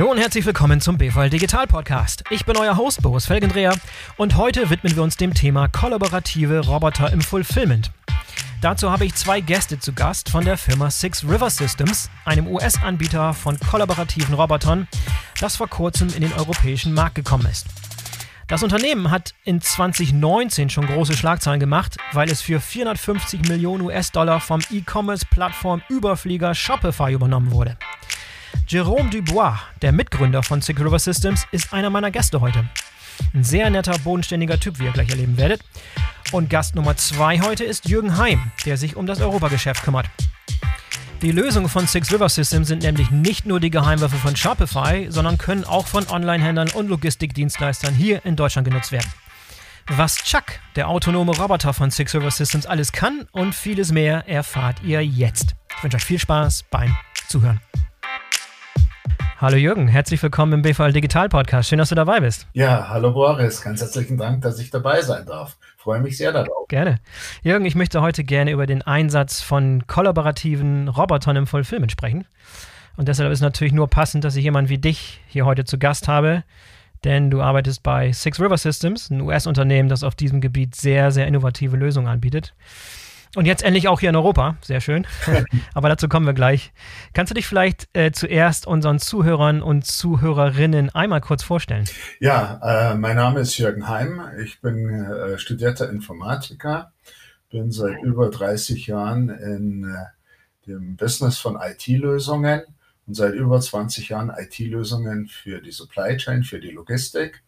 Hallo und herzlich willkommen zum BVL Digital Podcast. Ich bin euer Host Boris Felgendreher und heute widmen wir uns dem Thema kollaborative Roboter im Fulfillment. Dazu habe ich zwei Gäste zu Gast von der Firma Six River Systems, einem US-Anbieter von kollaborativen Robotern, das vor kurzem in den europäischen Markt gekommen ist. Das Unternehmen hat in 2019 schon große Schlagzeilen gemacht, weil es für 450 Millionen US-Dollar vom E-Commerce-Plattform-Überflieger Shopify übernommen wurde. Jerome Dubois, der Mitgründer von River Systems, ist einer meiner Gäste heute. Ein sehr netter, bodenständiger Typ, wie ihr gleich erleben werdet. Und Gast Nummer zwei heute ist Jürgen Heim, der sich um das Europageschäft kümmert. Die Lösungen von Six River Systems sind nämlich nicht nur die Geheimwaffe von Shopify, sondern können auch von Online-Händlern und Logistikdienstleistern hier in Deutschland genutzt werden. Was Chuck, der autonome Roboter von Six River Systems, alles kann und vieles mehr erfahrt ihr jetzt. Ich wünsche euch viel Spaß beim Zuhören. Hallo Jürgen, herzlich willkommen im BVL Digital Podcast. Schön, dass du dabei bist. Ja, hallo Boris, ganz herzlichen Dank, dass ich dabei sein darf. Freue mich sehr darauf. Gerne. Jürgen, ich möchte heute gerne über den Einsatz von kollaborativen Robotern im Fulfillment sprechen. Und deshalb ist natürlich nur passend, dass ich jemanden wie dich hier heute zu Gast habe, denn du arbeitest bei Six River Systems, ein US-Unternehmen, das auf diesem Gebiet sehr, sehr innovative Lösungen anbietet. Und jetzt endlich auch hier in Europa. Sehr schön. Aber dazu kommen wir gleich. Kannst du dich vielleicht äh, zuerst unseren Zuhörern und Zuhörerinnen einmal kurz vorstellen? Ja, äh, mein Name ist Jürgen Heim. Ich bin äh, studierter Informatiker, bin seit über 30 Jahren in äh, dem Business von IT-Lösungen und seit über 20 Jahren IT-Lösungen für die Supply Chain, für die Logistik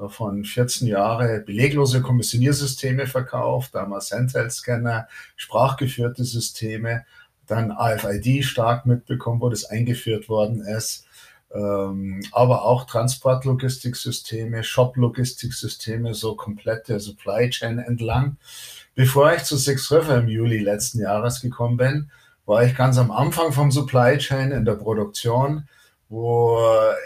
davon 14 Jahre beleglose Kommissioniersysteme verkauft, damals Handheld-Scanner, sprachgeführte Systeme, dann AFID stark mitbekommen, wo das eingeführt worden ist, ähm, aber auch Transportlogistiksysteme, Shop-Logistiksysteme, so komplette Supply Chain entlang. Bevor ich zu Six River im Juli letzten Jahres gekommen bin, war ich ganz am Anfang vom Supply Chain in der Produktion wo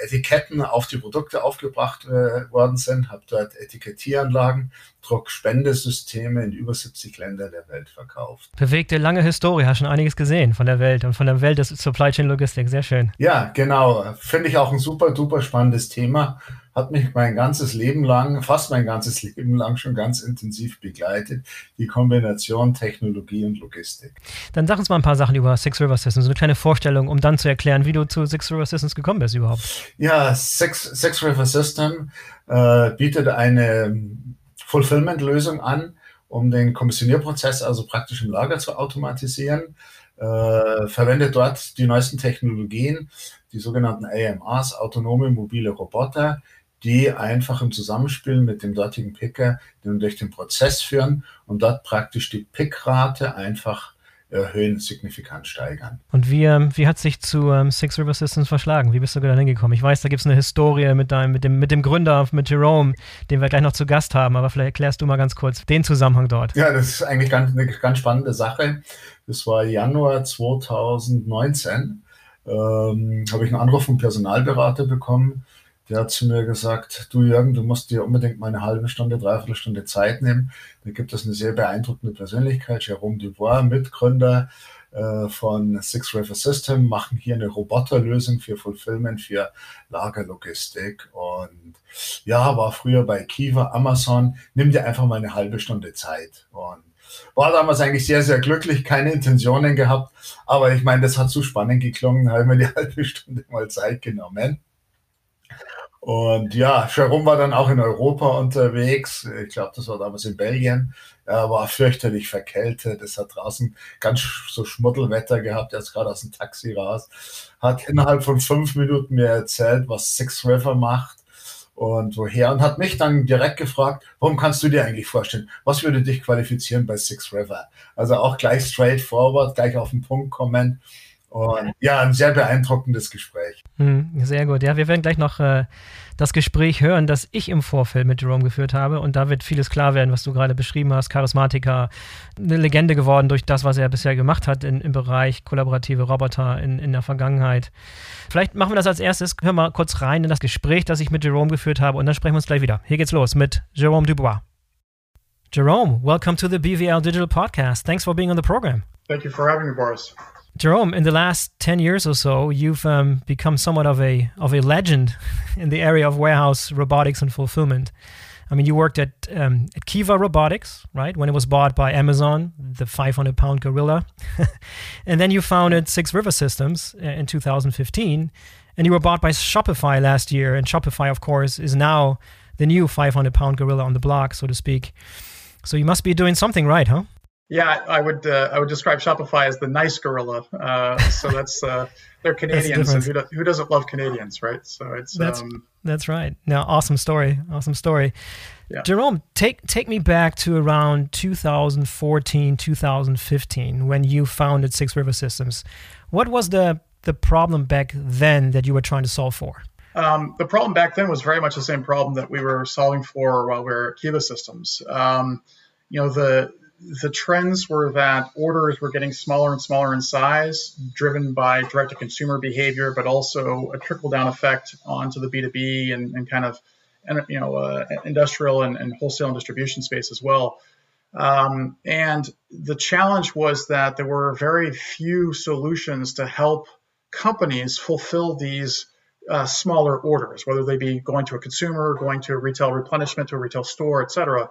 Etiketten auf die Produkte aufgebracht äh, worden sind, habe dort Etikettieranlagen, Druckspendesysteme in über 70 Länder der Welt verkauft. Bewegte lange Historie, hast schon einiges gesehen von der Welt und von der Welt des Supply Chain Logistik, sehr schön. Ja, genau, finde ich auch ein super, duper spannendes Thema hat mich mein ganzes Leben lang, fast mein ganzes Leben lang schon ganz intensiv begleitet, die Kombination Technologie und Logistik. Dann sag uns mal ein paar Sachen über Six River Systems, so eine kleine Vorstellung, um dann zu erklären, wie du zu Six River Systems gekommen bist überhaupt. Ja, Six, Six River System äh, bietet eine Fulfillment-Lösung an, um den Kommissionierprozess also praktisch im Lager zu automatisieren. Äh, verwendet dort die neuesten Technologien, die sogenannten AMRs, autonome mobile Roboter, die einfach im Zusammenspiel mit dem dortigen Picker durch den Prozess führen und dort praktisch die Pickrate einfach erhöhen, signifikant steigern. Und wie, ähm, wie hat sich zu ähm, Six River Systems verschlagen? Wie bist du da hingekommen? Ich weiß, da gibt es eine Historie mit, deinem, mit, dem, mit dem Gründer, mit Jerome, den wir gleich noch zu Gast haben, aber vielleicht erklärst du mal ganz kurz den Zusammenhang dort. Ja, das ist eigentlich ganz, eine ganz spannende Sache. Das war Januar 2019. Ähm, habe ich einen Anruf vom Personalberater bekommen, der hat zu mir gesagt, du Jürgen, du musst dir unbedingt mal eine halbe Stunde, dreiviertel Stunde Zeit nehmen. Da gibt es eine sehr beeindruckende Persönlichkeit, Jerome Dubois, Mitgründer äh, von Six River System, machen hier eine Roboterlösung für Fulfillment, für Lagerlogistik. Und ja, war früher bei Kiva, Amazon, nimm dir einfach mal eine halbe Stunde Zeit. Und war damals eigentlich sehr, sehr glücklich, keine Intentionen gehabt. Aber ich meine, das hat so spannend geklungen, habe mir die halbe Stunde mal Zeit genommen. Und ja, Jerome war dann auch in Europa unterwegs. Ich glaube, das war damals in Belgien. Er war fürchterlich verkältet. Es hat draußen ganz so Schmuddelwetter gehabt. Er ist gerade aus dem Taxi raus. Hat innerhalb von fünf Minuten mir erzählt, was Six River macht und woher. Und hat mich dann direkt gefragt, warum kannst du dir eigentlich vorstellen? Was würde dich qualifizieren bei Six River? Also auch gleich straightforward, gleich auf den Punkt kommen. Und ja, ein sehr beeindruckendes Gespräch. Hm, sehr gut. Ja, wir werden gleich noch äh, das Gespräch hören, das ich im Vorfeld mit Jerome geführt habe. Und da wird vieles klar werden, was du gerade beschrieben hast. Charismatiker, eine Legende geworden durch das, was er bisher gemacht hat in, im Bereich kollaborative Roboter in, in der Vergangenheit. Vielleicht machen wir das als erstes. Hören wir mal kurz rein in das Gespräch, das ich mit Jerome geführt habe. Und dann sprechen wir uns gleich wieder. Hier geht's los mit Jerome Dubois. Jerome, welcome to the BVL Digital Podcast. Thanks for being on the program. Thank you for having me, Boris. Jerome, in the last 10 years or so, you've um, become somewhat of a, of a legend in the area of warehouse robotics and fulfillment. I mean, you worked at, um, at Kiva Robotics, right? When it was bought by Amazon, the 500 pound gorilla. and then you founded Six River Systems uh, in 2015. And you were bought by Shopify last year. And Shopify, of course, is now the new 500 pound gorilla on the block, so to speak. So you must be doing something right, huh? Yeah, I would uh, I would describe Shopify as the nice gorilla. Uh, so that's uh, they're Canadians, and who, who, doesn't love Canadians, right? So it's that's um, that's right. Now, awesome story, awesome story. Yeah. Jerome, take take me back to around 2014, 2015, when you founded Six River Systems. What was the the problem back then that you were trying to solve for? Um, the problem back then was very much the same problem that we were solving for while we were at Kiva Systems. Um, you know, the the trends were that orders were getting smaller and smaller in size, driven by direct to consumer behavior, but also a trickle down effect onto the B2B and, and kind of you know uh, industrial and, and, wholesale and distribution space as well. Um, and the challenge was that there were very few solutions to help companies fulfill these uh, smaller orders, whether they be going to a consumer, going to a retail replenishment, to a retail store, et cetera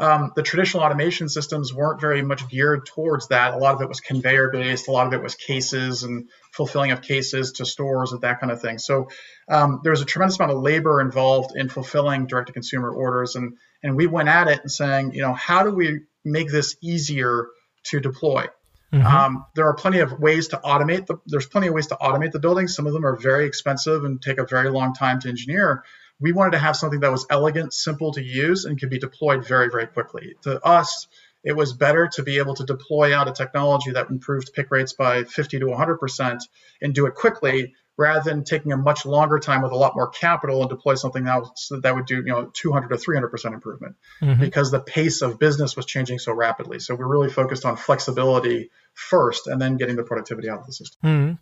um, the traditional automation systems weren't very much geared towards that. A lot of it was conveyor based, a lot of it was cases and fulfilling of cases to stores and that kind of thing. So um, there was a tremendous amount of labor involved in fulfilling direct to consumer orders. And, and we went at it and saying, you know, how do we make this easier to deploy? Mm-hmm. Um, there are plenty of ways to automate the, there's plenty of ways to automate the building. Some of them are very expensive and take a very long time to engineer we wanted to have something that was elegant, simple to use, and could be deployed very, very quickly. To us, it was better to be able to deploy out a technology that improved pick rates by 50 to 100% and do it quickly rather than taking a much longer time with a lot more capital and deploy something else that would do you know 200 to 300% improvement mm-hmm. because the pace of business was changing so rapidly so we're really focused on flexibility first and then getting the productivity out of the system mm-hmm.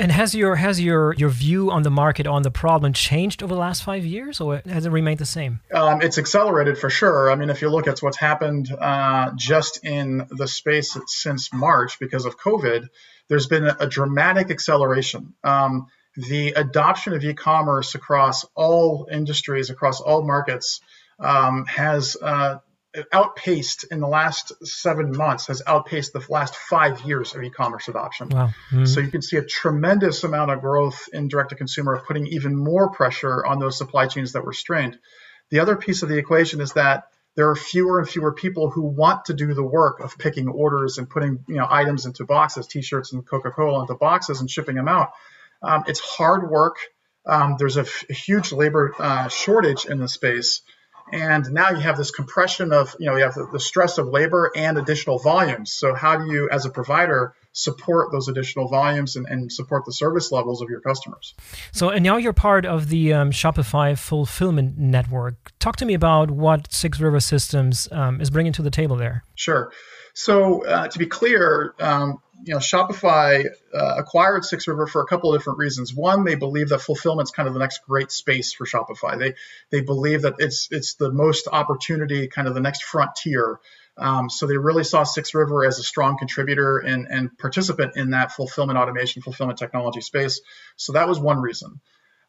And has your has your your view on the market on the problem changed over the last five years, or has it remained the same? Um, it's accelerated for sure. I mean, if you look at what's happened uh, just in the space since March because of COVID, there's been a, dramatic acceleration. Um, the adoption of e-commerce across all industries, across all markets, um, has uh, outpaced in the last seven months has outpaced the last five years of e-commerce adoption. Wow. Mm-hmm. So you can see a tremendous amount of growth in direct to consumer, putting even more pressure on those supply chains that were strained. The other piece of the equation is that there are fewer and fewer people who want to do the work of picking orders and putting you know items into boxes, T-shirts and Coca-Cola into boxes and shipping them out. Um, it's hard work. Um, there's a, f- a huge labor uh, shortage in the space. And now you have this compression of, you know, you have the, the, stress of labor and additional volumes. So how do you, as a provider, support those additional volumes and, and support the service levels of your customers? So, and now you're part of the um, Shopify fulfillment network. Talk to me about what Six River Systems um, is bringing to the table there. Sure. So, uh, to be clear, um, you know, Shopify uh, acquired Six River for a couple of different reasons. One, they believe that fulfillment is kind of the next great space for Shopify. They they believe that it's it's the most opportunity, kind of the next frontier. Um, so they really saw Six River as a strong contributor and, and participant in that fulfillment automation, fulfillment technology space. So that was one reason.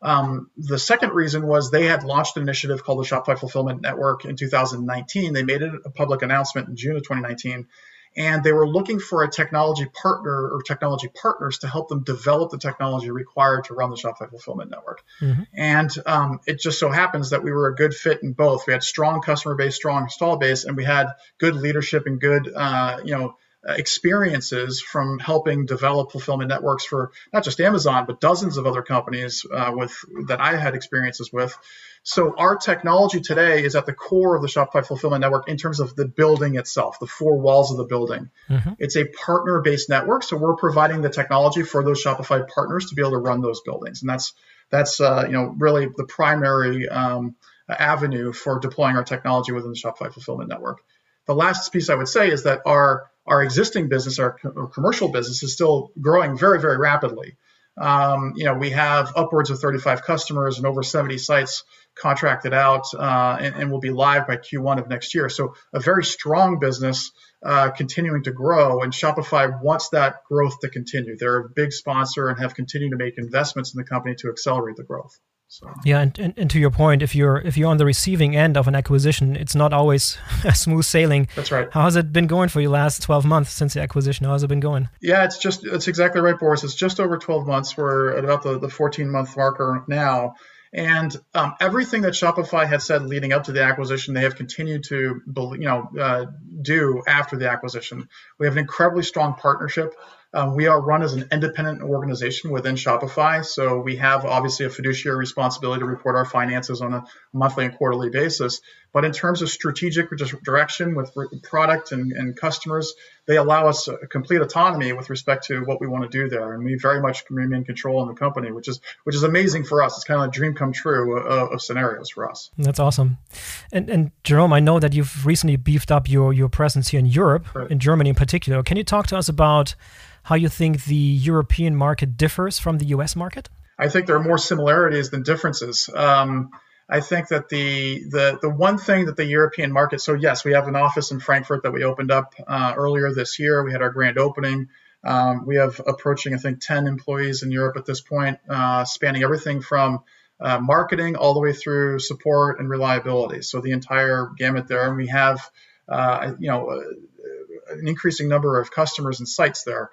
Um, the second reason was they had launched an initiative called the Shopify Fulfillment Network in 2019. They made it a public announcement in June of 2019 and they were looking for a technology partner or technology partners to help them develop the technology required to run the Shopify fulfillment network. Mm-hmm. And um, it just so happens that we were a good fit in both. We had strong customer base, strong install base, and we had good leadership and good, uh, you know, experiences from helping develop fulfillment networks for not just Amazon but dozens of other companies uh, with that I had experiences with. So our technology today is at the core of the Shopify fulfillment network in terms of the building itself, the four walls of the building. Mm-hmm. It's a partner-based network, so we're providing the technology for those Shopify partners to be able to run those buildings, and that's that's uh, you know really the primary um, avenue for deploying our technology within the Shopify fulfillment network. The last piece I would say is that our our existing business, our, our commercial business, is still growing very very rapidly. Um, you know, we have upwards of 35 customers and over 70 sites contracted out, uh, and, and will be live by Q1 of next year. So a very strong business uh, continuing to grow, and Shopify wants that growth to continue. They're a big sponsor and have continued to make investments in the company to accelerate the growth. So. Yeah, and, and, and, to your point, if you're if you're on the receiving end of an acquisition, it's not always smooth sailing. That's right. How has it been going for you last 12 months since the acquisition? How has it been going? Yeah, it's just it's exactly right, Boris. It's just over 12 months. We're at about the, the 14 month marker now. And um, everything that Shopify had said leading up to the acquisition, they have continued to, you know, uh, do after the acquisition. We have an incredibly strong partnership um, we are run as an independent organization within Shopify. So we have obviously a fiduciary responsibility to report our finances on a monthly and quarterly basis. But in terms of strategic direction with product and, and customers, they allow us complete autonomy with respect to what we want to do there. And we very much remain control in the company, which is which is amazing for us. It's kind of a dream come true of, of scenarios for us. That's awesome. And, and Jerome, I know that you've recently beefed up your, your presence here in Europe, right. in Germany in particular. Can you talk to us about how you think the European market differs from the US market? I think there are more similarities than differences. Um, I think that the, the the one thing that the European market, so yes, we have an office in Frankfurt that we opened up uh, earlier this year. We had our grand opening. Um, we have approaching, I think, 10 employees in Europe at this point, uh, spanning everything from uh, marketing all the way through support and reliability. So the entire gamut there. And we have, uh, you know, uh, an increasing number of customers and sites there.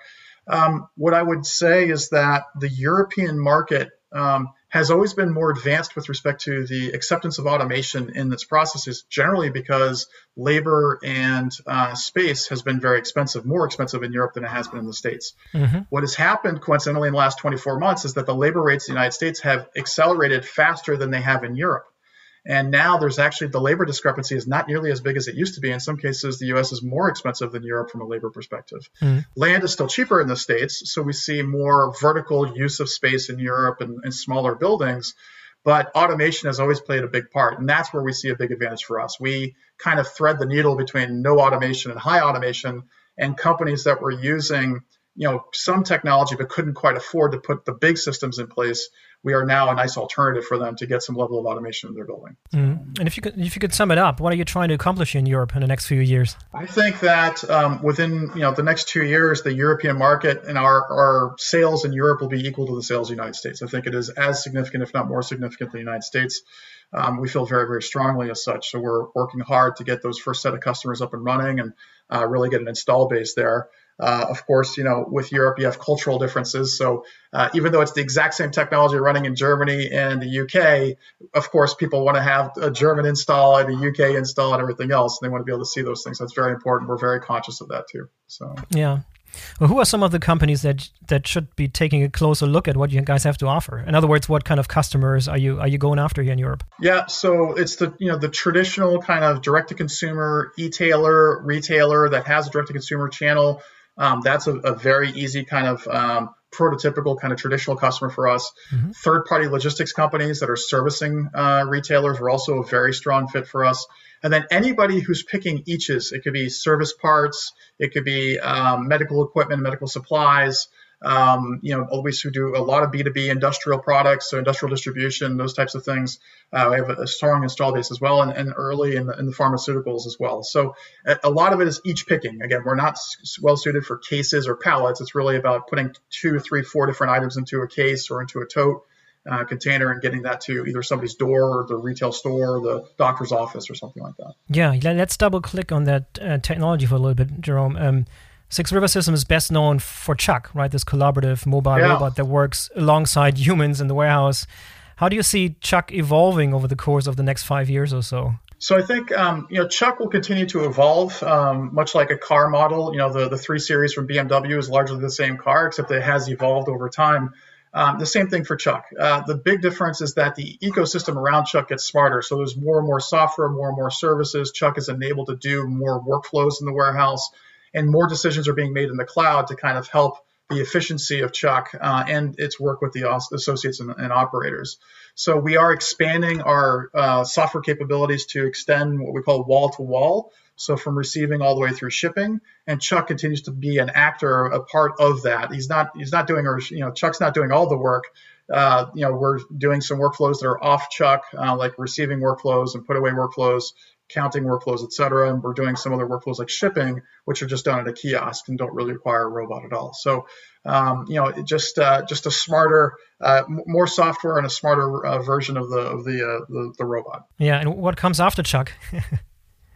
Um, what I would say is that the European market um, has always been more advanced with respect to the acceptance of automation in its processes, generally because labor and uh, space has been very expensive, more expensive in Europe than it has been in the States. Mm-hmm. What has happened coincidentally in the last 24 months is that the labor rates in the United States have accelerated faster than they have in Europe. And now there's actually the labor discrepancy is not nearly as big as it used to be. In some cases, the US is more expensive than Europe from a labor perspective. Mm. Land is still cheaper in the States, so we see more vertical use of space in Europe and, and smaller buildings. But automation has always played a big part, and that's where we see a big advantage for us. We kind of thread the needle between no automation and high automation, and companies that were using you know some technology but couldn't quite afford to put the big systems in place we are now a nice alternative for them to get some level of automation in their building. Mm. And if you could, if you could sum it up, what are you trying to accomplish in Europe in the next few years? I think that um, within you know the next two years, the European market and our our sales in Europe will be equal to the sales in the United States. I think it is as significant, if not more significant, than the United States. Um, we feel very, very strongly as such. So we're working hard to get those first set of customers up and running and uh, really get an install base there. Uh, of course, you know, with Europe, you have cultural differences. So uh, even though it's the exact same technology running in Germany and the UK, of course, people want to have a German install and a UK install and everything else. And they want to be able to see those things. That's very important. We're very conscious of that too. So yeah. Well, who are some of the companies that that should be taking a closer look at what you guys have to offer? In other words, what kind of customers are you are you going after here in Europe? Yeah, so it's the you know the traditional kind of direct to consumer e-tailer retailer that has a direct to consumer channel um, that's a, a, very easy kind of um, prototypical kind of traditional customer for us. Mm-hmm. Third party logistics companies that are servicing uh, retailers are also a very strong fit for us. And then anybody who's picking eaches, it could be service parts, it could be um, medical equipment, medical supplies, um, you know, always who do a lot of B2B industrial products, so industrial distribution, those types of things. Uh, we have a, strong install base as well, and, and early in the, in the, pharmaceuticals as well. So a, lot of it is each picking. Again, we're not well suited for cases or pallets. It's really about putting two, three, four different items into a case or into a tote. Uh, container and getting that to either somebody's door or the retail store or the doctor's office or something like that. Yeah, let's double click on that uh, technology for a little bit, Jerome. Um, Six River System is best known for Chuck, right? This collaborative mobile yeah. robot that works alongside humans in the warehouse. How do you see Chuck evolving over the course of the next five years or so? So I think um, you know Chuck will continue to evolve, um, much like a car model. You know, the the three series from BMW is largely the same car, except it has evolved over time. Um, the same thing for Chuck. Uh, the big difference is that the ecosystem around Chuck gets smarter. So there's more and more software, more and more services. Chuck is enabled to do more workflows in the warehouse and more decisions are being made in the cloud to kind of help the efficiency of Chuck uh, and its work with the associates and, and, operators. So we are expanding our uh, software capabilities to extend what we call wall to wall. So from receiving all the way through shipping, and Chuck continues to be an actor, a part of that. He's not he's not doing or you know Chuck's not doing all the work. Uh, you know we're doing some workflows that are off Chuck, uh, like receiving workflows and put away workflows, counting workflows, et cetera. And we're doing some other workflows like shipping, which are just done at a kiosk and don't really require a robot at all. So, um, you know, just uh, just a smarter, uh, more software and a smarter uh, version of the of the, uh, the, the robot. Yeah, and what comes after Chuck?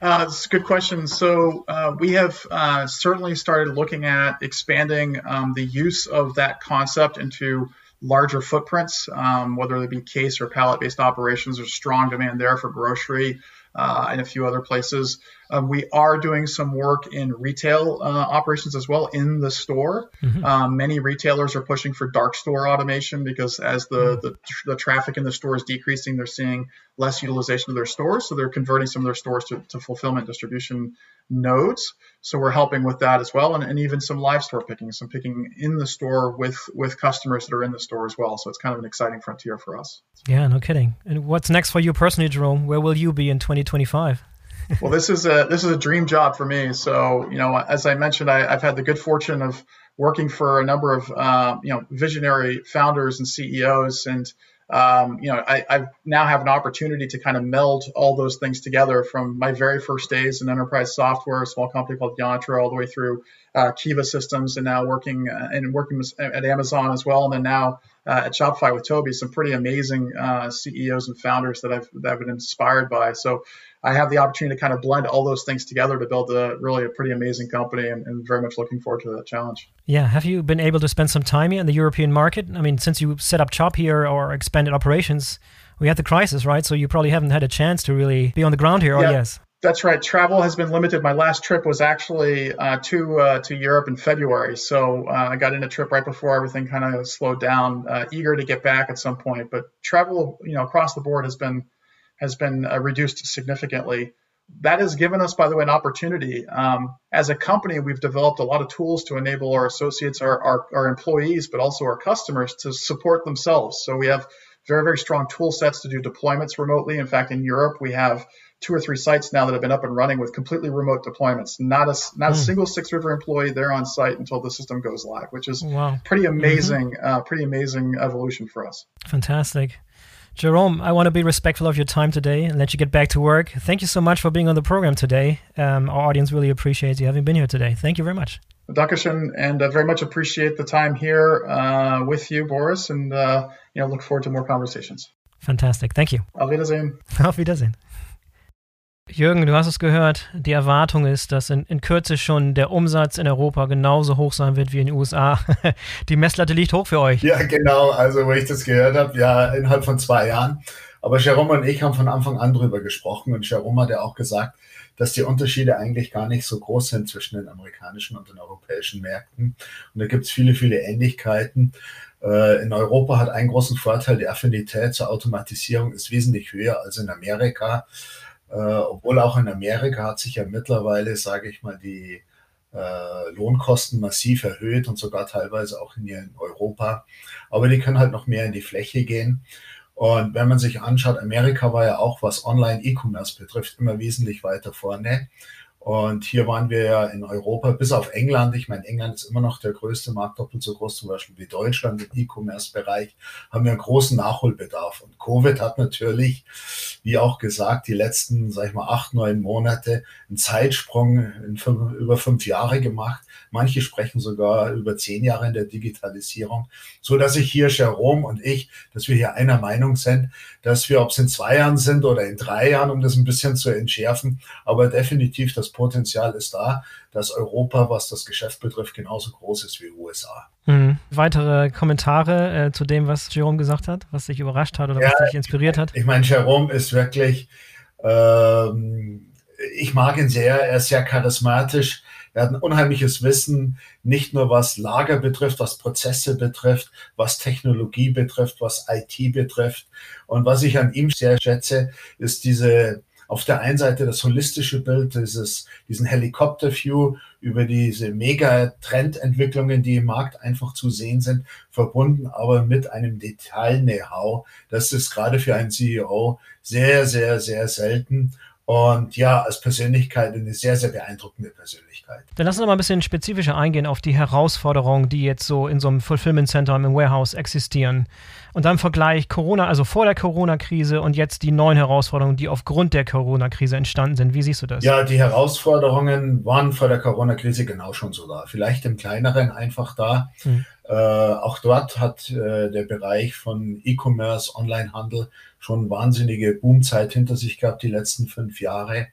Uh, it's a good question. So uh, we have uh, certainly started looking at expanding um, the use of that concept into larger footprints, um, whether they be case or pallet-based operations. There's strong demand there for grocery uh, Uh, and a few other places. Um, we are doing some work in retail uh, operations as well in the store. Mm-hmm. Um, many retailers are pushing for dark store automation because as the, mm-hmm. the, the traffic in the store is decreasing, they're seeing less utilization of their stores, so they're converting some of their stores to, to fulfillment distribution nodes. So we're helping with that as well, and, and even some live store picking, some picking in the store with with customers that are in the store as well. So it's kind of an exciting frontier for us. Yeah, no kidding. And what's next for you personally, Jerome? Where will you be in 2025? Well, this is a this is a dream job for me. So you know, as I mentioned, I, have had the good fortune of working for a number of uh, you know visionary founders and CEOs, and um, you know, I, I, now have an opportunity to kind of meld all those things together from my very first days in enterprise software, a small company called Yantra, all the way through uh, Kiva Systems, and now working uh, and working at Amazon as well, and then now uh, at Shopify with Toby, some pretty amazing uh, CEOs and founders that I've that I've been inspired by. So I have the opportunity to kind of blend all those things together to build a really a pretty amazing company and, and, very much looking forward to that challenge. Yeah. Have you been able to spend some time here in the European market? I mean, since you set up shop here or expanded operations, we had the crisis, right? So you probably haven't had a chance to really be on the ground here, or yes? That's right. Travel has been limited. My last trip was actually uh, to uh, to Europe in February, so uh, I got in a trip right before everything kind of slowed down. Uh, eager to get back at some point, but travel, you know, across the board has been has been uh, reduced significantly. That has given us, by the way, an opportunity. Um, as a company, we've developed a lot of tools to enable our associates, our, our, our employees, but also our customers to support themselves. So we have very, very strong tool sets to do deployments remotely. In fact, in Europe, we have two or three sites now that have been up and running with completely remote deployments. Not a not mm. a hmm. single Six River employee there on site until the system goes live, which is wow. pretty mm-hmm. amazing. Mm-hmm. Uh, pretty amazing evolution for us. Fantastic. Jerome, I want to be respectful of your time today and let you get back to work. Thank you so much for being on the program today. Um, our audience really appreciates you having been here today. Thank you very much. Dankeschön, and uh, very much appreciate the time here uh, with you, Boris, and uh, you know look forward to more conversations. Fantastic. Thank you. Auf Wiedersehen. Auf Wiedersehen. Jürgen, du hast es gehört, die Erwartung ist, dass in, in, Kürze schon der Umsatz in Europa genauso hoch sein wird wie in den USA. Die Messlatte liegt hoch für euch. Ja, genau. Also, wo ich das gehört habe, ja, innerhalb von zwei Jahren. Aber Jerome und ich haben von Anfang an drüber gesprochen und Jerome hat ja auch gesagt, dass die Unterschiede eigentlich gar nicht so groß sind zwischen den amerikanischen und den europäischen Märkten. Und da gibt es viele, viele Ähnlichkeiten. Äh, in Europa hat einen großen Vorteil, die Affinität zur Automatisierung ist wesentlich höher als in Amerika. Äh, obwohl auch in Amerika hat sich ja mittlerweile, sage ich mal, die äh, Lohnkosten massiv erhöht und sogar teilweise auch in, in Europa. Aber die können halt noch mehr in die Fläche gehen. Und wenn man sich anschaut, Amerika war ja auch, was Online-E-Commerce betrifft, immer wesentlich weiter vorne. Und hier waren wir ja in Europa, bis auf England. Ich meine, England ist immer noch der größte Markt, doppelt so groß zum Beispiel wie Deutschland im E-Commerce-Bereich, haben wir einen großen Nachholbedarf. Und Covid hat natürlich, wie auch gesagt, die letzten, sag ich mal, acht, neun Monate einen Zeitsprung in fünf, über fünf Jahre gemacht. Manche sprechen sogar über zehn Jahre in der Digitalisierung, so dass ich hier, Jerome und ich, dass wir hier einer Meinung sind, dass wir, ob es in zwei Jahren sind oder in drei Jahren, um das ein bisschen zu entschärfen, aber definitiv das Potenzial ist da, dass Europa, was das Geschäft betrifft, genauso groß ist wie USA. Mhm. Weitere Kommentare äh, zu dem, was Jerome gesagt hat, was dich überrascht hat oder ja, was dich inspiriert hat? Ich meine, Jerome ist wirklich, ähm, ich mag ihn sehr, er ist sehr charismatisch. Er hat ein unheimliches Wissen, nicht nur was Lager betrifft, was Prozesse betrifft, was Technologie betrifft, was IT betrifft. Und was ich an ihm sehr schätze, ist diese auf der einen Seite das holistische Bild, dieses, diesen Helikopter-View über diese Mega-Trendentwicklungen, die im Markt einfach zu sehen sind, verbunden aber mit einem Detail-Know-how. Das ist gerade für einen CEO sehr, sehr, sehr selten. Und ja, als Persönlichkeit eine sehr, sehr beeindruckende Persönlichkeit. Dann lass uns mal ein bisschen spezifischer eingehen auf die Herausforderungen, die jetzt so in so einem Fulfillment Center im Warehouse existieren. Und dann im Vergleich Corona, also vor der Corona-Krise und jetzt die neuen Herausforderungen, die aufgrund der Corona-Krise entstanden sind. Wie siehst du das? Ja, die Herausforderungen waren vor der Corona-Krise genau schon so da. Vielleicht im kleineren einfach da. Hm. Äh, auch dort hat äh, der Bereich von E-Commerce, Onlinehandel schon wahnsinnige Boomzeit hinter sich gehabt, die letzten fünf Jahre.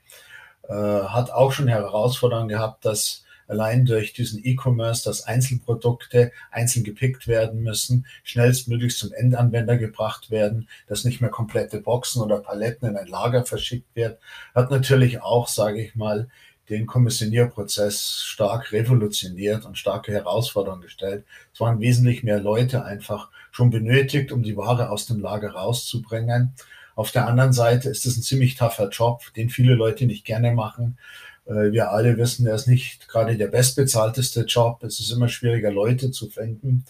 Äh, hat auch schon Herausforderungen gehabt, dass allein durch diesen E-Commerce, dass Einzelprodukte einzeln gepickt werden müssen, schnellstmöglich zum Endanwender gebracht werden, dass nicht mehr komplette Boxen oder Paletten in ein Lager verschickt werden, hat natürlich auch, sage ich mal, den Kommissionierprozess stark revolutioniert und starke Herausforderungen gestellt. Es waren wesentlich mehr Leute einfach schon benötigt, um die Ware aus dem Lager rauszubringen. Auf der anderen Seite ist es ein ziemlich tougher Job, den viele Leute nicht gerne machen. Äh, wir alle wissen, er ist nicht gerade der bestbezahlteste Job. Es ist immer schwieriger, Leute zu finden.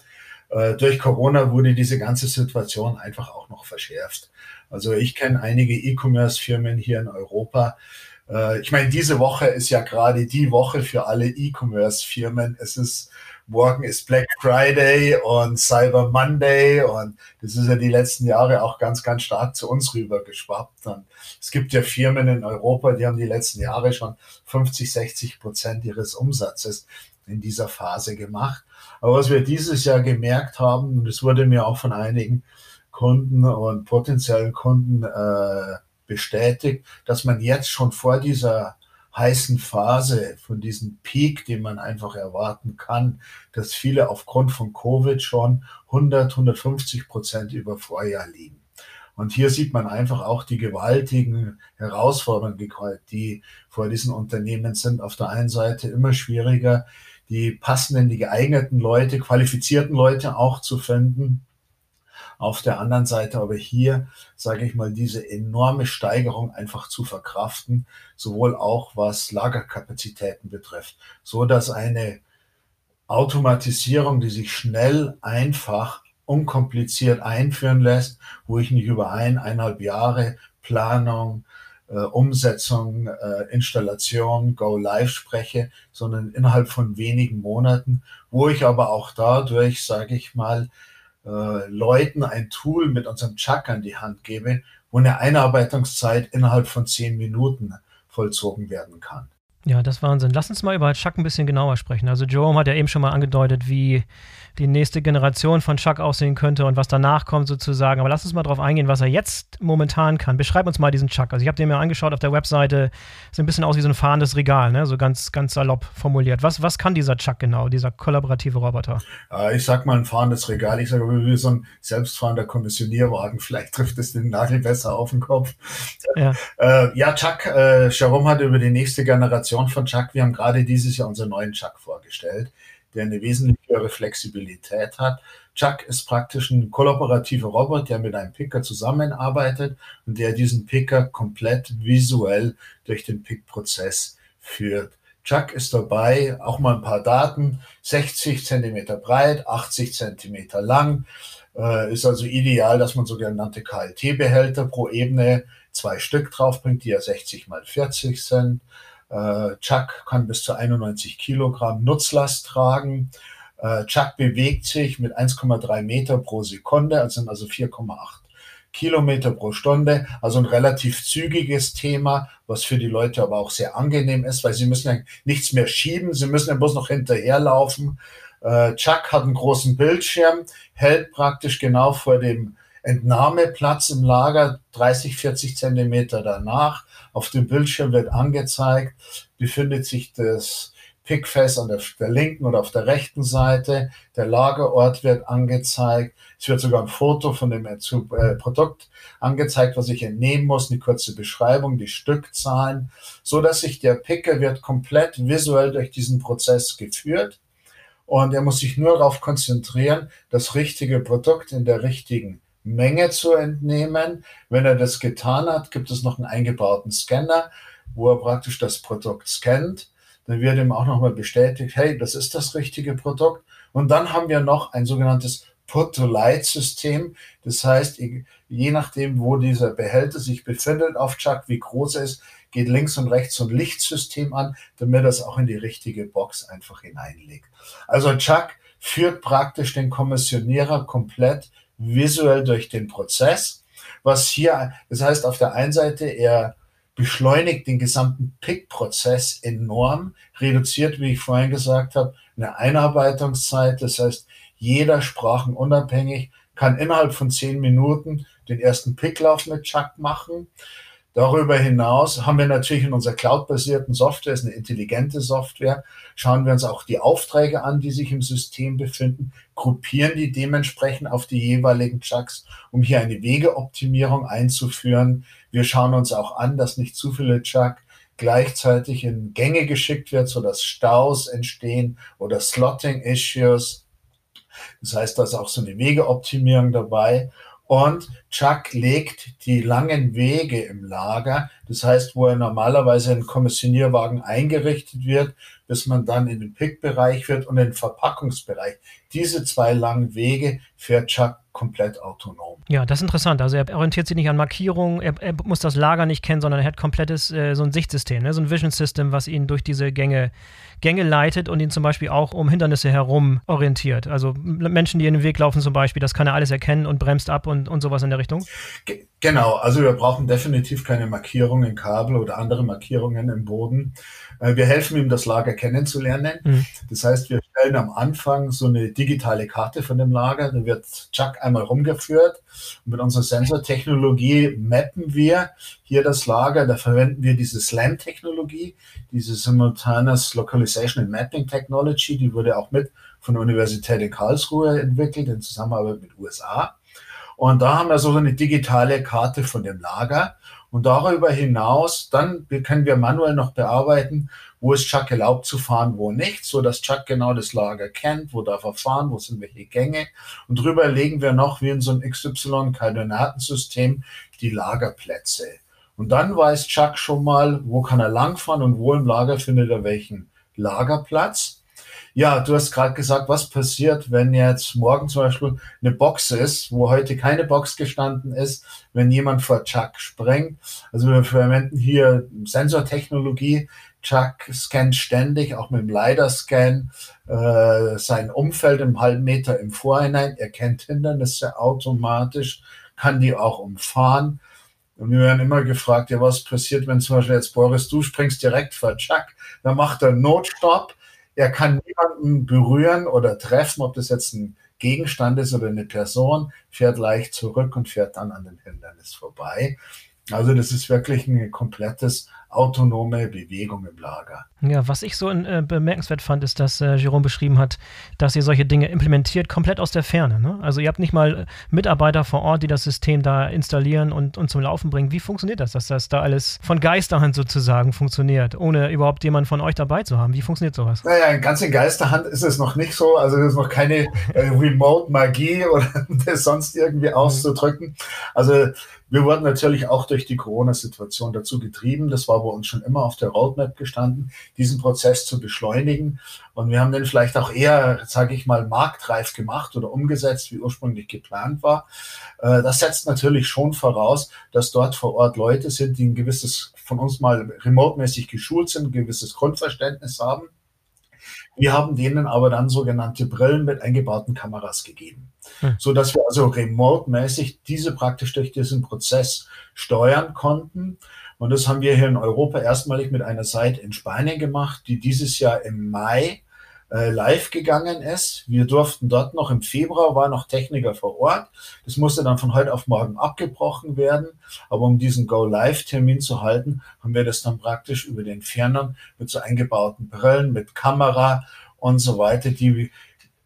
Äh, durch Corona wurde diese ganze Situation einfach auch noch verschärft. Also ich kenne einige E-Commerce-Firmen hier in Europa, äh, ich meine, diese Woche ist ja gerade die Woche für alle E-Commerce-Firmen. Es ist morgen ist Black Friday und Cyber Monday und das ist ja die letzten Jahre auch ganz, ganz stark zu uns rüber geschwappt. Und es gibt ja Firmen in Europa, die haben die letzten Jahre schon 50, 60 Prozent ihres Umsatzes in dieser Phase gemacht. Aber was wir dieses Jahr gemerkt haben, und das wurde mir auch von einigen Kunden und potenziellen Kunden äh, bestätigt, dass man jetzt schon vor dieser heißen Phase, von diesem Peak, den man einfach erwarten kann, dass viele aufgrund von Covid schon 100, 150 Prozent über Vorjahr liegen. Und hier sieht man einfach auch die gewaltigen Herausforderungen, die vor diesen Unternehmen sind. Auf der einen Seite immer schwieriger, die passenden, die geeigneten Leute, qualifizierten Leute auch zu finden auf der anderen Seite aber hier, sage ich mal, diese enorme Steigerung einfach zu verkraften, sowohl auch was Lagerkapazitäten betrifft, so dass eine Automatisierung, die sich schnell, einfach, unkompliziert einführen lässt, wo ich nicht über ein, eineinhalb Jahre Planung, äh, Umsetzung, äh, Installation, Go Live spreche, sondern innerhalb von wenigen Monaten, wo ich aber auch dadurch, sage ich mal, äh, Leuten ein Tool mit unserem Chuck an die Hand gebe, wo eine Einarbeitungszeit innerhalb von zehn Minuten vollzogen werden kann. Ja, das ist Wahnsinn. Lass uns mal über Chuck ein bisschen genauer sprechen. Also Jerome hat ja eben schon mal angedeutet, wie die nächste Generation von Chuck aussehen könnte und was danach kommt sozusagen. Aber lass uns mal drauf eingehen, was er jetzt momentan kann. Beschreib uns mal diesen Chuck. Also ich habe den mir angeschaut auf der Webseite. Sieht ein bisschen aus wie so ein fahrendes Regal, ne? so ganz, ganz salopp formuliert. Was, was kann dieser Chuck genau, dieser kollaborative Roboter? Äh, ich sag mal ein fahrendes Regal. Ich sage wie so ein selbstfahrender Kommissionierwagen. Vielleicht trifft es den Nagel besser auf den Kopf. Ja, äh, ja Chuck, äh, Jerome hat über die nächste Generation von Chuck, wir haben gerade dieses Jahr unseren neuen Chuck vorgestellt der eine wesentlich höhere Flexibilität hat. Chuck ist praktisch ein kollaborativer Roboter, der mit einem Picker zusammenarbeitet und der diesen Picker komplett visuell durch den Pick-Prozess führt. Chuck ist dabei, auch mal ein paar Daten, 60 Zentimeter breit, 80 Zentimeter lang, äh, ist also ideal, dass man sogenannte KLT-Behälter pro Ebene zwei Stück draufbringt, die ja 60 mal 40 sind. Äh, Chuck kann bis zu 91 Kilogramm Nutzlast tragen. Äh, Chuck bewegt sich mit 1,3 Meter pro Sekunde, also sind also 4,8 Kilometer pro Stunde. Also ein relativ zügiges Thema, was für die Leute aber auch sehr angenehm ist, weil sie müssen ja nichts mehr schieben, sie müssen ja bloß noch hinterherlaufen. Äh, Chuck hat einen großen Bildschirm, hält praktisch genau vor dem Entnahmeplatz im Lager 30, 40 Zentimeter danach. Auf dem Bildschirm wird angezeigt, befindet sich das Pickfest an der, der, linken oder auf der rechten Seite. Der Lagerort wird angezeigt. Es wird sogar ein Foto von dem äh, Produkt angezeigt, was ich entnehmen muss, eine kurze Beschreibung, die Stückzahlen, so dass sich der Picker wird komplett visuell durch diesen Prozess geführt. Und er muss sich nur darauf konzentrieren, das richtige Produkt in der richtigen Menge zu entnehmen. Wenn er das getan hat, gibt es noch einen eingebauten Scanner, wo er praktisch das Produkt scannt. Dann wird ihm auch nochmal bestätigt, hey, das ist das richtige Produkt. Und dann haben wir noch ein sogenanntes Put-to-Light-System. Das heißt, je nachdem, wo dieser Behälter sich befindet auf Chuck, wie groß er ist, geht links und rechts so ein Lichtsystem an, damit er es auch in die richtige Box einfach hineinlegt. Also Chuck führt praktisch den Kommissionierer komplett visuell durch den Prozess, was hier, das heißt auf der einen Seite, er beschleunigt den gesamten Pick-Prozess enorm, reduziert, wie ich vorhin gesagt habe, eine Einarbeitungszeit. Das heißt, jeder sprachenunabhängig kann innerhalb von zehn Minuten den ersten Picklauf mit Chuck machen. Darüber hinaus haben wir natürlich in unserer cloud-basierten Software, ist eine intelligente Software, schauen wir uns auch die Aufträge an, die sich im System befinden, gruppieren die dementsprechend auf die jeweiligen Chucks, um hier eine Wegeoptimierung einzuführen. Wir schauen uns auch an, dass nicht zu viele Chuck gleichzeitig in Gänge geschickt wird, sodass Staus entstehen oder Slotting-Issues. Das heißt, da ist auch so eine Wegeoptimierung dabei. Und Chuck legt die langen Wege im Lager, das heißt, wo er normalerweise ein Kommissionierwagen eingerichtet wird, bis man dann in den Pickbereich wird und in den Verpackungsbereich. Diese zwei langen Wege fährt Chuck komplett autonom. Ja, das ist interessant. Also er orientiert sich nicht an Markierungen, er, er muss das Lager nicht kennen, sondern er hat komplettes äh, so ein Sichtsystem, ne? so ein Vision System, was ihn durch diese Gänge, Gänge leitet und ihn zum Beispiel auch um Hindernisse herum orientiert. Also Menschen, die in den Weg laufen zum Beispiel, das kann er alles erkennen und bremst ab und, und sowas in der Richtung. Ge genau, also wir brauchen definitiv keine Markierungen, Kabel oder andere Markierungen im Boden. Äh, wir helfen ihm, das Lager kennenzulernen. Mhm. Das heißt, wir stellen am Anfang so eine digitale Karte von dem Lager. Da wird Chuck einmal rumgeführt. Und mit unserer Sensortechnologie mappen wir hier das Lager. Da verwenden wir diese SLAM-Technologie, diese Simultaneous Localization and Mapping Technology. Die wurde auch mit von der Universität in Karlsruhe entwickelt in Zusammenarbeit mit USA. Und da haben wir so eine digitale Karte von dem Lager. Und darüber hinaus, dann können wir manuell noch bearbeiten, wo ist Chuck erlaubt zu fahren, wo nicht, so dass Chuck genau das Lager kennt, wo darf er fahren, wo sind welche Gänge. Und drüber legen wir noch wie in so einem XY-Koordinatensystem die Lagerplätze. Und dann weiß Chuck schon mal, wo kann er langfahren und wo im Lager findet er welchen Lagerplatz. Ja, du hast gerade gesagt, was passiert, wenn jetzt morgen zum Beispiel eine Box ist, wo heute keine Box gestanden ist, wenn jemand vor Chuck springt. Also wir verwenden hier Sensortechnologie. Chuck scannt ständig, auch mit dem LiDAR-Scan, äh, sein Umfeld im halben Meter im Vorhinein. Er kennt Hindernisse automatisch, kann die auch umfahren. Und wir werden immer gefragt, ja, was passiert, wenn zum Beispiel jetzt Boris, du springst direkt vor Chuck, dann macht er Notstopp, er kann niemanden berühren oder treffen, ob das jetzt ein Gegenstand ist oder eine Person, fährt leicht zurück und fährt dann an dem Hindernis vorbei. Also das ist wirklich ein komplettes autonome Bewegung im Lager. Ja, was ich so äh, bemerkenswert fand, ist, dass äh, Jerome beschrieben hat, dass ihr solche Dinge implementiert komplett aus der Ferne. Ne? Also ihr habt nicht mal äh, Mitarbeiter vor Ort, die das System da installieren und, und zum Laufen bringen. Wie funktioniert das, dass das da alles von Geisterhand sozusagen funktioniert, ohne überhaupt jemanden von euch dabei zu haben? Wie funktioniert sowas? Naja, ganz in Geisterhand ist es noch nicht so. Also es ist noch keine äh, Remote-Magie oder das sonst irgendwie mhm. auszudrücken. Also wir wurden natürlich auch durch die Corona-Situation dazu getrieben. Das war bei uns schon immer auf der Roadmap gestanden, diesen Prozess zu beschleunigen. Und wir haben den vielleicht auch eher, sage ich mal, marktreif gemacht oder umgesetzt, wie ursprünglich geplant war. Äh, das setzt natürlich schon voraus, dass dort vor Ort Leute sind, die ein gewisses, von uns mal remote-mäßig geschult sind, ein gewisses Grundverständnis haben. Wir haben denen aber dann sogenannte Brillen mit eingebauten Kameras gegeben. Hm. So dass wir also remote-mäßig diese praktisch durch diesen Prozess steuern konnten. Und das haben wir hier in Europa erstmalig mit einer Seite in Spanien gemacht, die dieses Jahr im Mai äh, live gegangen ist. Wir durften dort noch im Februar, war noch Techniker vor Ort. Das musste dann von heute auf morgen abgebrochen werden. Aber um diesen Go-Live-Termin zu halten, haben wir das dann praktisch über den Fernern mit so eingebauten Brillen, mit Kamera und so weiter, die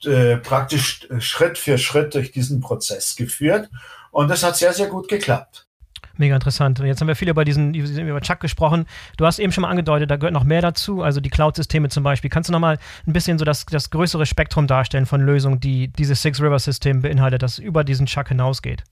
äh, praktisch äh, Schritt für Schritt durch diesen Prozess geführt. Und das hat sehr, sehr gut geklappt. Mega interessant. Jetzt haben wir viel über diesen über Chuck gesprochen. Du hast eben schon mal angedeutet, da gehört noch mehr dazu, also die Cloud-Systeme zum Beispiel. Kannst du noch mal ein bisschen so das, das größere Spektrum darstellen von Lösungen, die dieses Six River System beinhaltet, das über diesen Chuck hinausgeht?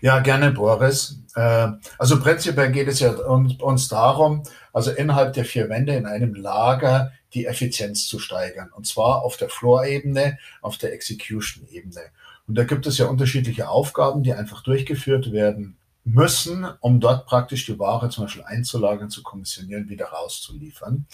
Ja, gerne, Boris. Äh, also prinzipiell geht es ja uns darum, also innerhalb der vier Wände in einem Lager die Effizienz zu steigern. Und zwar auf der Floor-Ebene, auf der Execution-Ebene. Und da gibt es ja unterschiedliche Aufgaben, die einfach durchgeführt werden müssen, um dort praktisch die Ware zum Beispiel einzulagern, zu kommissionieren, wieder rauszuliefern.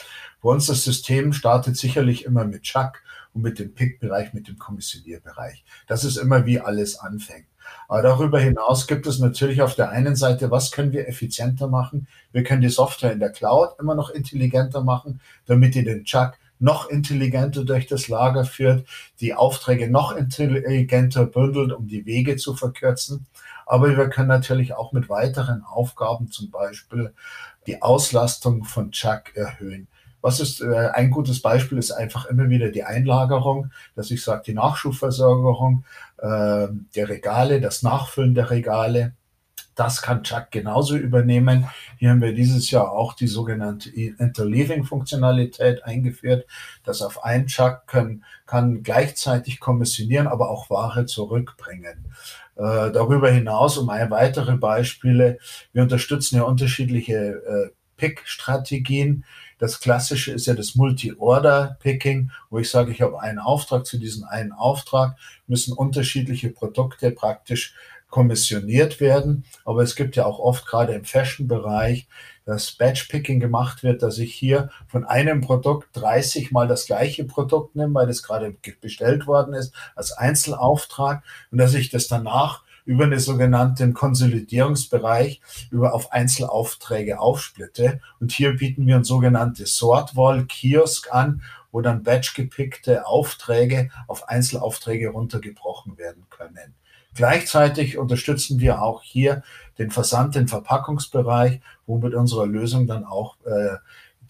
Bei uns das System startet sicherlich immer mit Chuck und mit dem Pick-Bereich, mit dem Kommissionierbereich. Das ist immer wie alles anfängt. Aber darüber hinaus gibt es natürlich auf der einen Seite, was können wir effizienter machen? Wir können die Software in der Cloud immer noch intelligenter machen, damit ihr den Chuck noch intelligenter durch das Lager führt, die Aufträge noch intelligenter bündelt, um die Wege zu verkürzen. Aber wir können natürlich auch mit weiteren Aufgaben zum Beispiel die Auslastung von Chuck erhöhen. Was ist äh, ein gutes Beispiel ist einfach immer wieder die Einlagerung, dass ich sage, die Nachschubversorgung äh, der Regale, das Nachfüllen der Regale. Das kann Chuck genauso übernehmen. Hier haben wir dieses Jahr auch die sogenannte Interleaving-Funktionalität eingeführt, dass auf einen Chuck kann, kann gleichzeitig kommissionieren, aber auch Ware zurückbringen. Äh, darüber hinaus, um ein weitere Beispiele, wir unterstützen ja unterschiedliche äh, Pick-Strategien. Das klassische ist ja das Multi-Order-Picking, wo ich sage, ich habe einen Auftrag zu diesem einen Auftrag, müssen unterschiedliche Produkte praktisch kommissioniert werden. Aber es gibt ja auch oft gerade im Fashion-Bereich, dass Batch-Picking gemacht wird, dass ich hier von einem Produkt 30 mal das gleiche Produkt nehme, weil das gerade bestellt worden ist, als Einzelauftrag und dass ich das danach über einen sogenannten Konsolidierungsbereich über auf Einzelaufträge aufsplitte. Und hier bieten wir ein sogenanntes Sortwall Kiosk an, wo dann batch gepickte Aufträge auf Einzelaufträge runtergebrochen werden können. Gleichzeitig unterstützen wir auch hier den Versand, den Verpackungsbereich, wo mit unserer Lösung dann auch äh,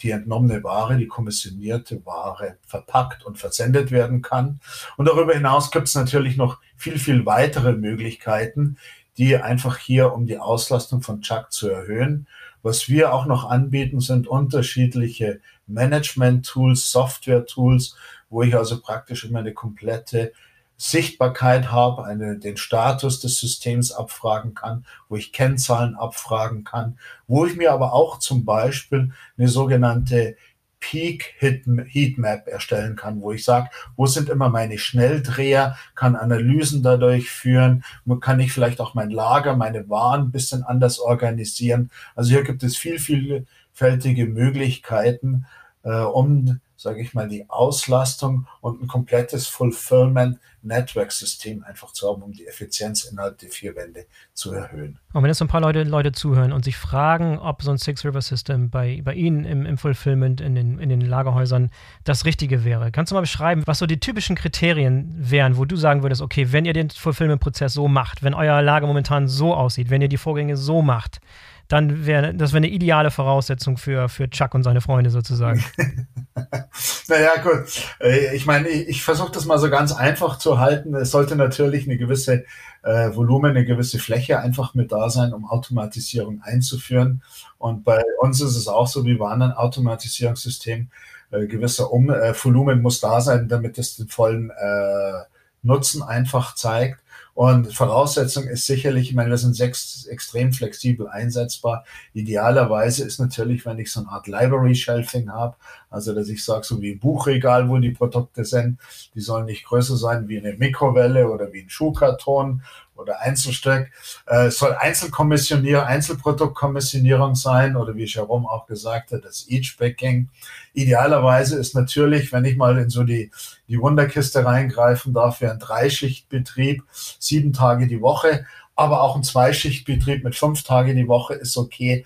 die entnommene Ware, die kommissionierte Ware verpackt und versendet werden kann. Und darüber hinaus gibt es natürlich noch viel, viel weitere Möglichkeiten, die einfach hier, um die Auslastung von Chuck zu erhöhen. Was wir auch noch anbieten, sind unterschiedliche Management-Tools, Software-Tools, wo ich also praktisch immer eine komplette Sichtbarkeit habe, eine, den Status des Systems abfragen kann, wo ich Kennzahlen abfragen kann, wo ich mir aber auch zum Beispiel eine sogenannte Peak Heatmap erstellen kann, wo ich sage, wo sind immer meine Schnelldreher, kann Analysen dadurch führen, kann ich vielleicht auch mein Lager, meine Waren ein bisschen anders organisieren. Also hier gibt es viel, vielfältige Möglichkeiten, äh, um sage ich mal, die Auslastung und ein komplettes Fulfillment-Network-System einfach zu haben, um die Effizienz innerhalb der vier Wände zu erhöhen. Und wenn jetzt ein paar Leute, Leute zuhören und sich fragen, ob so ein Six-River-System bei, bei Ihnen im, im Fulfillment, in den, in den Lagerhäusern das Richtige wäre, kannst du mal beschreiben, was so die typischen Kriterien wären, wo du sagen würdest, okay, wenn ihr den Fulfillment-Prozess so macht, wenn euer Lager momentan so aussieht, wenn ihr die Vorgänge so macht, dann wäre das wäre eine ideale Voraussetzung für, für Chuck und seine Freunde sozusagen. naja, gut. Äh, ich meine, ich, ich versuche das mal so ganz einfach zu halten. Es sollte natürlich eine gewisse äh, Volumen, eine gewisse Fläche einfach mit da sein, um Automatisierung einzuführen. Und bei uns ist es auch so wie bei anderen Automatisierungssystemen. Äh, gewisser um äh, Volumen muss da sein, damit es den vollen äh, Nutzen einfach zeigt. Und Voraussetzung ist sicherlich, ich meine, wir sind sechs extrem flexibel einsetzbar. Idealerweise ist natürlich, wenn ich so eine Art Library Shelving habe, also dass ich sage, so wie ein Buchregal, wo die Produkte sind, die sollen nicht größer sein wie eine Mikrowelle oder wie ein Schuhkarton oder Einzelstück. Äh, soll Einzelkommissionierung, Einzelproduktkommissionierung sein oder wie Jerome auch gesagt hat, das Each-Packing. Idealerweise ist natürlich, wenn ich mal in so die, die Wunderkiste reingreifen darf, für ein Dreischichtbetrieb, sieben Tage die Woche, aber auch ein Zweischichtbetrieb mit fünf Tage die Woche ist okay.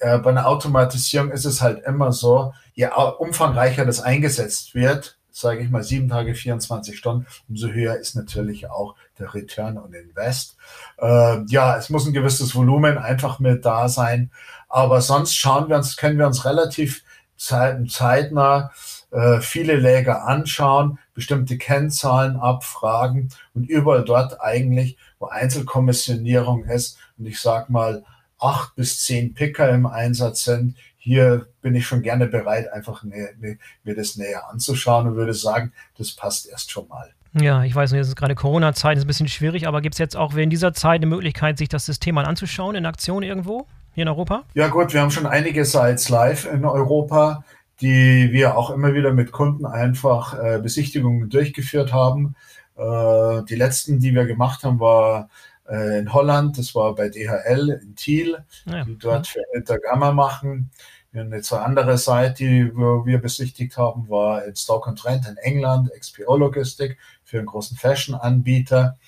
Äh, bei einer Automatisierung ist es halt immer so, je umfangreicher das eingesetzt wird, sage ich mal, sieben Tage, 24 Stunden, umso höher ist natürlich auch der Return on Invest. Äh, ja, es muss ein gewisses Volumen einfach mit da sein. Aber sonst schauen wir uns, können wir uns relativ zeitnah äh, viele Läger anschauen, bestimmte Kennzahlen abfragen und überall dort eigentlich, wo Einzelkommissionierung ist und ich sag mal acht bis zehn Picker im Einsatz sind, hier bin ich schon gerne bereit, einfach ne, ne, mir das näher anzuschauen und würde sagen, das passt erst schon mal. Ja, ich weiß nicht, es ist gerade Corona-Zeit, ist ein bisschen schwierig, aber gibt es jetzt auch während dieser Zeit eine Möglichkeit, sich das System mal anzuschauen in Aktion irgendwo hier in Europa? Ja gut, wir haben schon einige Sites live in Europa, die wir auch immer wieder mit Kunden einfach äh, Besichtigungen durchgeführt haben. Äh, die letzten, die wir gemacht haben, war äh, in Holland, das war bei DHL in Thiel, ja. die dort für Intergamma machen. Eine zur andere Seite, die wir besichtigt haben, war in Stoke-on-Trent in England, XPO Logistik für einen großen Fashion-Anbieter.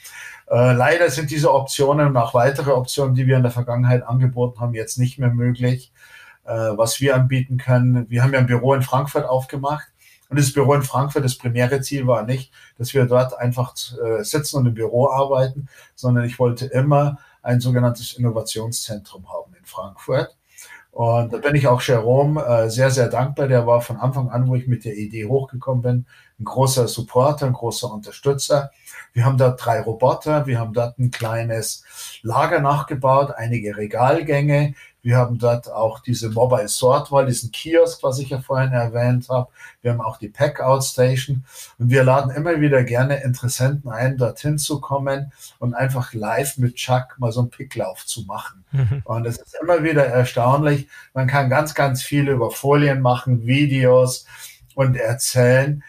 Äh, leider sind diese Optionen und auch weitere Optionen, die wir in der Vergangenheit angeboten haben, jetzt nicht mehr möglich. Äh, was wir anbieten können, wir haben ja ein Büro in Frankfurt aufgemacht. Und das Büro in Frankfurt, das primäre Ziel war nicht, dass wir dort einfach äh, sitzen und im Büro arbeiten, sondern ich wollte immer ein sogenanntes Innovationszentrum haben in Frankfurt. Und da bin ich auch Jerome äh, sehr, sehr dankbar. Der war von Anfang an, wo ich mit der Idee hochgekommen bin, ein großer Supporter, ein großer Unterstützer. Wir haben dort drei Roboter, wir haben dort ein kleines Lager nachgebaut, einige Regalgänge. Wir haben dort auch diese Mobile Sort Wall, diesen Kiosk, was ich ja vorhin erwähnt habe. Wir haben auch die Packout Station und wir laden immer wieder gerne Interessenten ein, dorthin zu kommen und einfach live mit Chuck mal so einen Picklauf zu machen. Mhm. Und es ist immer wieder erstaunlich. Man kann ganz, ganz viel über Folien machen, Videos und erzählen.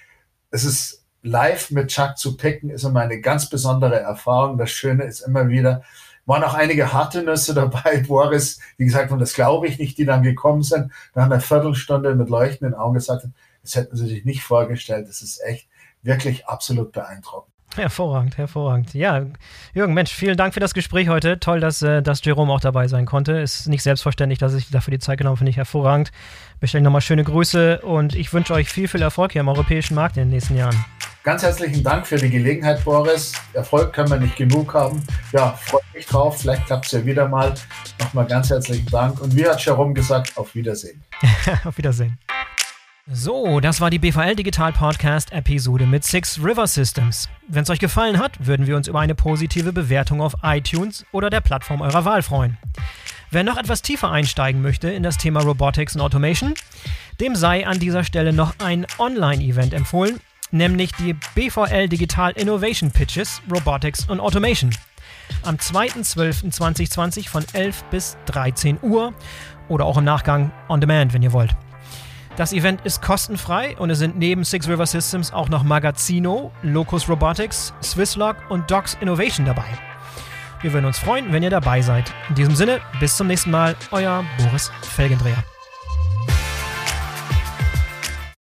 Es ist live mit Chuck zu picken, ist immer eine ganz besondere Erfahrung. Das Schöne ist immer wieder, waren auch einige harte Nüsse dabei, Boris, wie gesagt, und das glaube ich nicht, die dann gekommen sind, nach einer Viertelstunde mit leuchtenden Augen gesagt haben, das hätten sie sich nicht vorgestellt. Das ist echt wirklich absolut beeindruckend. Hervorragend, hervorragend. Ja, Jürgen, Mensch, vielen Dank für das Gespräch heute. Toll, dass, äh, dass Jerome auch dabei sein konnte. Ist nicht selbstverständlich, dass ich dafür die Zeit genommen finde ich hervorragend. Bestelle nochmal schöne Grüße und ich wünsche euch viel, viel Erfolg hier im europäischen Markt in den nächsten Jahren. Ganz herzlichen Dank für die Gelegenheit, Boris. Erfolg können wir nicht genug haben. Ja, freue mich drauf. Vielleicht klappt es ja wieder mal. Nochmal ganz herzlichen Dank. Und wie hat Jerome gesagt, auf Wiedersehen. auf Wiedersehen. So, das war die BVL Digital Podcast Episode mit Six River Systems. Wenn es euch gefallen hat, würden wir uns über eine positive Bewertung auf iTunes oder der Plattform eurer Wahl freuen. Wer noch etwas tiefer einsteigen möchte in das Thema Robotics und Automation, dem sei an dieser Stelle noch ein Online-Event empfohlen, nämlich die BVL Digital Innovation Pitches Robotics und Automation. Am 2.12.2020 von 11 bis 13 Uhr oder auch im Nachgang on demand, wenn ihr wollt. Das Event ist kostenfrei und es sind neben Six River Systems auch noch Magazino, Locus Robotics, Swisslog und Docs Innovation dabei. Wir würden uns freuen, wenn ihr dabei seid. In diesem Sinne, bis zum nächsten Mal, euer Boris Felgendreher.